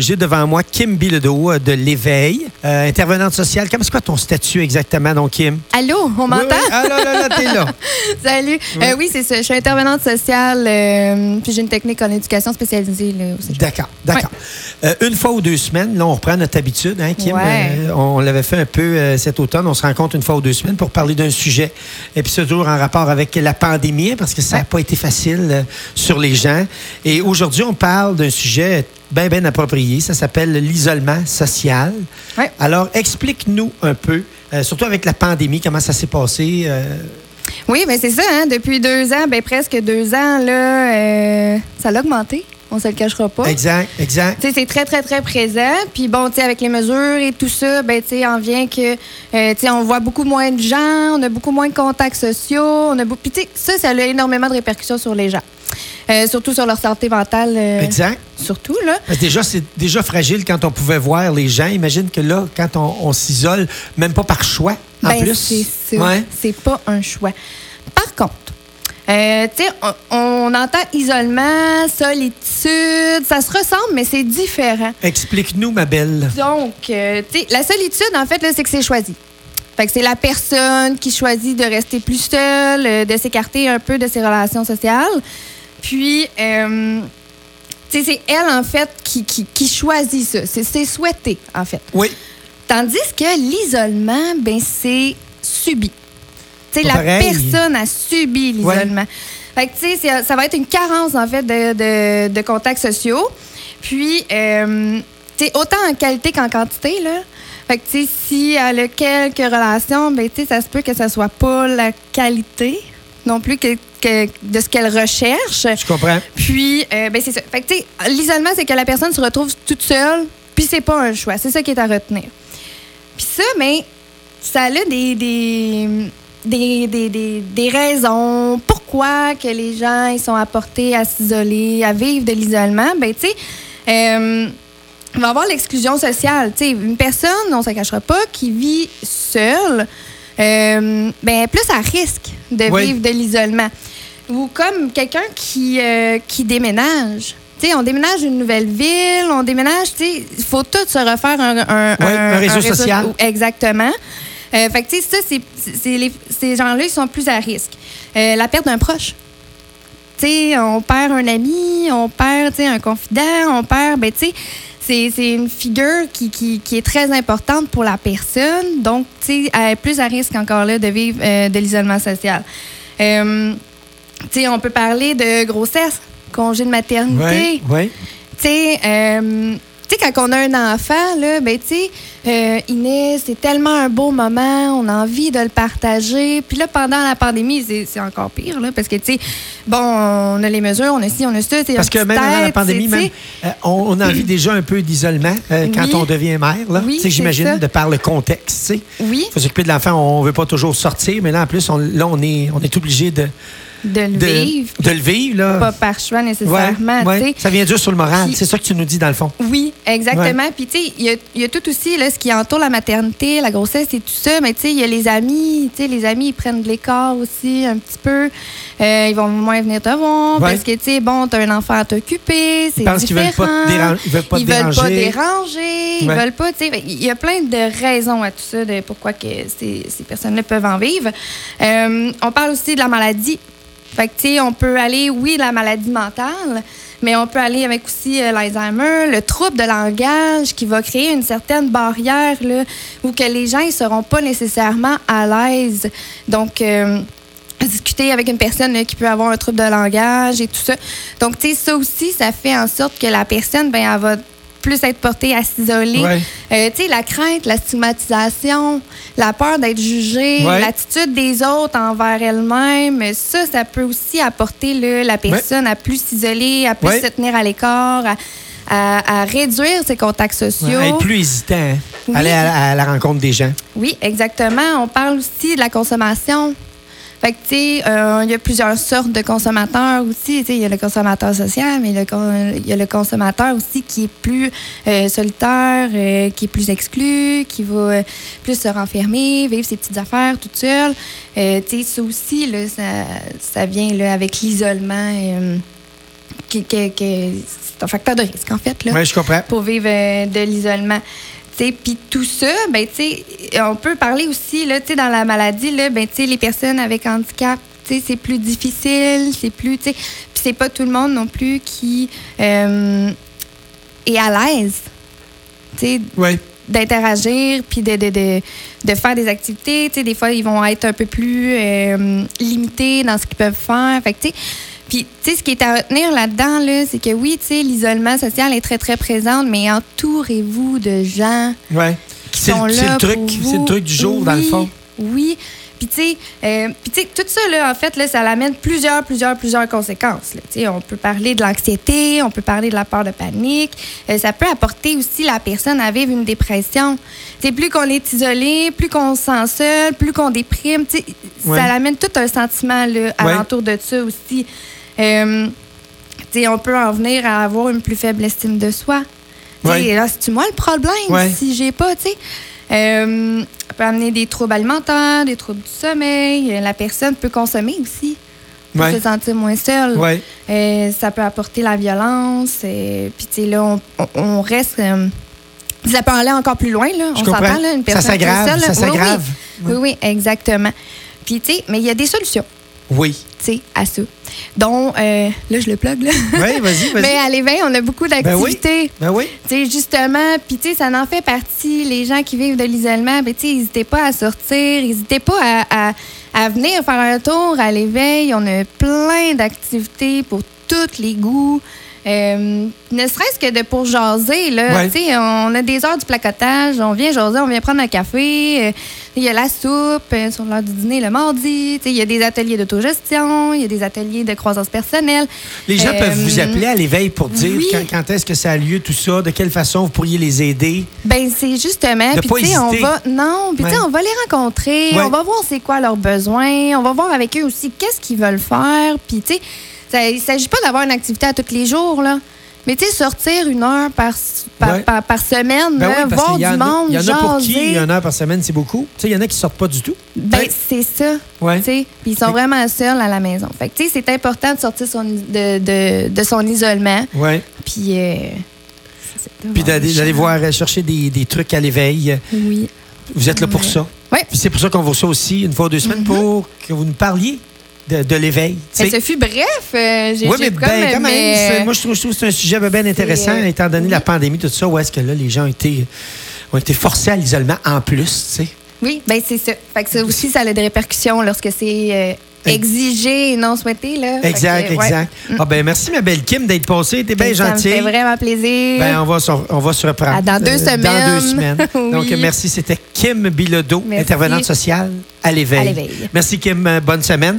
J'ai devant moi Kim Bilodeau euh, de l'Éveil, euh, intervenante sociale. Comment c'est quoi ton statut exactement, donc, Kim? Allô, on m'entend? Oui, oui. Ah là, là, là, t'es là. Salut. Euh, oui, c'est ça. Je suis intervenante sociale, euh, puis j'ai une technique en éducation spécialisée. D'accord, d'accord. Une fois ou deux semaines, là, on reprend notre habitude, hein, Kim? Ouais. On l'avait fait un peu cet automne. On se rencontre une fois ou deux semaines pour parler d'un sujet. Et puis, c'est toujours en rapport avec la pandémie, hein, parce que ça n'a Ouais. pas été facile sur les gens. Et aujourd'hui, on parle d'un sujet bien, bien approprié. Ça s'appelle l'isolement social. Ouais. Alors, explique-nous un peu, euh, surtout avec la pandémie, comment ça s'est passé. euh, Oui, mais c'est ça. Hein, depuis deux ans, ben, presque deux ans, là, euh, ça a augmenté. On se le cachera pas. Exact, exact. C'est très, très, très présent. Puis bon, tu avec les mesures et tout ça, ben, tu on vient que, euh, tu on voit beaucoup moins de gens, on a beaucoup moins de contacts sociaux. On a beaucoup... Puis, ça, ça a énormément de répercussions sur les gens. Euh, surtout sur leur santé mentale. euh, Exact. Surtout, là. Parce que déjà, c'est déjà fragile quand on pouvait voir les gens. Imagine que là, quand on, on s'isole, même pas par choix, en Ben, plus. c'est. Ouais. C'est pas un choix. Par contre, euh, tu sais, on, on entend isolement, solitude, ça se ressemble, mais c'est différent. Explique-nous, ma belle. Donc, euh, tu sais, la solitude, en fait, c'est que c'est choisi. Fait que c'est la personne qui choisit de rester plus seule, de s'écarter un peu de ses relations sociales. Puis, euh, c'est elle, en fait, qui, qui, qui choisit ça. C'est souhaité, en fait. Oui. Tandis que l'isolement, ben c'est subi. La pareil. personne a subi l'isolement. Fait que, tu sais, ça va être une carence, en fait, de, de, de contacts sociaux. Puis, euh, tu sais, autant en qualité qu'en quantité, là. Fait que, tu sais, si elle a quelques relations, ben, tu sais, ça se peut que ça soit pas la qualité non plus que, que- de ce qu'elle recherche. Je comprends. Puis, euh, ben c'est ça. Fait que, tu sais, l'isolement, c'est que la personne se retrouve toute seule, puis c'est pas un choix. C'est ça qui est à retenir. Puis ça, mais ça a des, des, des, des, des- des raisons. Pourquoi que les gens ils sont apportés à s'isoler, à vivre de l'isolement? Ben, tu sais, euh, il va avoir l'exclusion sociale. Tu sais, une personne, on ne se cachera pas, qui vit seule, euh, ben, plus à risque de Oui. vivre de l'isolement. Ou comme quelqu'un qui, euh, qui déménage. Tu sais, on déménage une nouvelle ville, on déménage, il faut tout se refaire un, un, Oui, un réseau social. Exactement. Euh, fait que, ça, c'est, ces gens-là, ils sont plus à risque. Euh, la perte d'un proche. Tu sais, on perd un ami, on perd, un confident, on perd, ben, tu sais, c'est, c'est une figure qui, qui, qui est très importante pour la personne. Donc, tu sais, elle est plus à risque encore là de vivre euh, de l'isolement social. Euh, tu sais, on peut parler de grossesse, congé de maternité. Oui, oui. Tu sais, euh, tu sais, quand on a un enfant, là, ben, tu sais, euh, Inès, c'est tellement un beau moment, on a envie de le partager. Puis là, pendant la pandémie, c'est encore pire, là, parce que, tu sais, bon, on a les mesures, on a ci, on a ça. Parce que même la tête, pandémie, tu sais, même, euh, on, on a envie déjà un peu d'isolement euh, quand Oui. on devient mère. Là. Oui, Tu sais, c'est J'imagine, de par le contexte. tu sais. Oui, faut s'occuper de l'enfant, on ne veut pas toujours sortir, mais là, en plus, on, là, on est, on est obligé de, de le de, vivre, de le vivre. Là. pas par choix nécessairement, ouais. Ça vient dur sur le moral. C'est ça que tu nous dis, dans le fond. Oui, exactement. Puis, tu sais, il y a, il y a tout aussi là, ce qui entoure la maternité, la grossesse et tout ça. Mais, tu sais, il y a les amis. Tu sais, les amis, ils prennent de l'écart aussi un petit peu. Euh, ils vont moins venir te voir parce que, tu sais, bon, t'as un enfant à t'occuper. C'est Ils pensent qu'ils veulent pas différent. te déranger. Ils veulent pas te Ils veulent déranger. pas déranger. Ils veulent pas, tu sais. Il y a plein de raisons à tout ça, de pourquoi que ces, ces personnes-là peuvent en vivre. Euh, on parle aussi de la maladie. Fait que, tu sais, on peut aller, oui, la maladie mentale, mais on peut aller avec aussi euh, l'Alzheimer, le trouble de langage qui va créer une certaine barrière, là, où que les gens, ils seront pas nécessairement à l'aise. Donc, euh, discuter avec une personne là, qui peut avoir un trouble de langage et tout ça. Donc, tu sais, ça aussi, ça fait en sorte que la personne, ben, elle va plus être portée à s'isoler. Ouais. Euh, tu sais, la crainte, la stigmatisation, la peur d'être Ouais. l'attitude des autres envers elle-même, ça, ça peut aussi apporter là, la personne à plus s'isoler, à plus se tenir à l'écart, à, à- à réduire ses contacts sociaux. Être plus hésitant. hein. Oui. Aller à, à la rencontre des gens. Oui, exactement. On parle aussi de la consommation. Fait que, tu sais, euh, il y a plusieurs sortes de consommateurs aussi. Tu sais, il y a le consommateur social, mais il y a le consommateur aussi qui est plus euh, solitaire, euh, qui est plus exclu, qui va plus se renfermer, vivre ses petites affaires toute seule. Tu sais, ça aussi, là, ça, ça vient là, avec l'isolement. qui, qui- qui- c'est un facteur de risque, en fait, là, Oui, je comprends. pour vivre de l'isolement. Puis tout ça, ben, on peut parler aussi, là, dans la maladie, là, ben, les personnes avec handicap, c'est plus difficile, c'est plus, puis c'est pas tout le monde non plus qui euh, est à l'aise, d'interagir puis de, de, de, de faire des activités. Des fois, ils vont être un peu plus euh, limités dans ce qu'ils peuvent faire. Fait que, puis, tu sais, ce qui est à retenir là-dedans, là, c'est que oui, tu sais, l'isolement social est très, très présent, mais entourez-vous de gens Ouais. qui C'est sont le, là c'est le truc, le du jour, dans le Oui, fond. Oui. Puis, tu sais, euh, puis, tu sais, tout ça, là, en fait, là, ça amène plusieurs, plusieurs, plusieurs conséquences. là. Tu sais, on peut parler de l'anxiété, on peut parler de la peur de panique. Euh, ça peut apporter aussi la personne à vivre une dépression. Tu sais, plus qu'on est isolé, plus qu'on se sent seul, plus qu'on déprime, tu sais, Ouais. ça amène tout un sentiment là, alentour de ça aussi. Euh, on peut en venir à avoir une plus faible estime de soi. Ouais. là, c'est-tu moi le problème Ouais. si j'ai pas, tu sais? Euh, ça peut amener des troubles alimentaires, des troubles du sommeil. Euh, La personne peut consommer aussi pour Ouais. se sentir moins seule. Euh, ça peut apporter la violence. euh, Puis, tu sais, là, on, on- on reste. euh, ça peut aller encore plus loin, là. Je on s'entend, là. Une Ça personne est s'aggrave, ça Oui, oui. s'aggrave. Oui, oui, exactement. Puis, tu sais, mais il y a des solutions, Oui. tu sais, à ça. Dont, euh, là, je le plug, là. Oui, vas-y, vas-y. Mais à l'éveil, on a beaucoup Ben oui. d'activités. Ben oui. Tu sais, justement, puis tu sais, ça en fait partie. Les gens qui vivent de l'isolement, ben tu sais, n'hésitez pas à sortir, n'hésitez pas à, à- à venir faire un tour à l'éveil. On a plein d'activités pour tous les goûts. Euh, ne serait-ce que de pour jaser, là. Ouais. Tu sais, on a des heures du placotage, on vient jaser, on vient prendre un café. euh, Il y a la soupe euh, sur l'heure du dîner le mardi. Il y a des ateliers d'autogestion, il y a des ateliers de croissance personnelle. Les gens Euh, peuvent vous appeler à l'éveil pour dire oui. quand, quand est-ce que ça a lieu, tout ça, de quelle façon vous pourriez les aider? Ben c'est justement, puis tu sais on va non, puis tu sais Ouais. on va les rencontrer, Ouais. on va voir c'est quoi leurs besoins, on va voir avec eux aussi qu'est-ce qu'ils veulent faire, puis tu sais ça- il s'agit pas d'avoir une activité à tous les jours là. Mais tu sais sortir une heure par par, Ouais. par, par semaine, Ben là, oui, voir du a, monde, il y en a pour qui une heure par semaine, c'est beaucoup? Tu sais, il y en a qui sortent pas du tout. Ben Ouais. c'est ça. Ouais. Tu sais, puis ils sont vraiment seuls à la maison. Fait que tu sais c'est important de sortir son, de, de, de son isolement, puis euh, Puis d'aller voir euh, chercher des, des trucs à l'éveil. Oui. Vous êtes là pour ça. Puis c'est pour ça qu'on vous reçoit aussi une fois ou deux semaines Mhm. pour que vous nous parliez de, de l'éveil. Mais ce fut bref. euh, Oui, mais comme, ben, quand même, mais, euh, moi, je trouve, je trouve que c'est un sujet bien intéressant, euh, étant donné oui. la pandémie, tout ça, où est-ce que là, les gens ont été, ont été forcés à l'isolement en plus, tu sais. Oui, ben c'est ça. Fait que ça aussi, ça a des répercussions lorsque c'est euh, exigé et non souhaité. Là. Exact, que, ouais. exact. Ah ben merci, ma belle Kim, d'être passée. T'es bien Ça me gentille. fait vraiment plaisir. Ben, on va, se- on va se reprendre. Ah, dans deux Dans deux semaines. semaines. Oui. Donc, merci. C'était Kim Bilodeau, Merci. intervenante sociale à l'éveil. À l'éveil. Merci, Kim. Bonne semaine.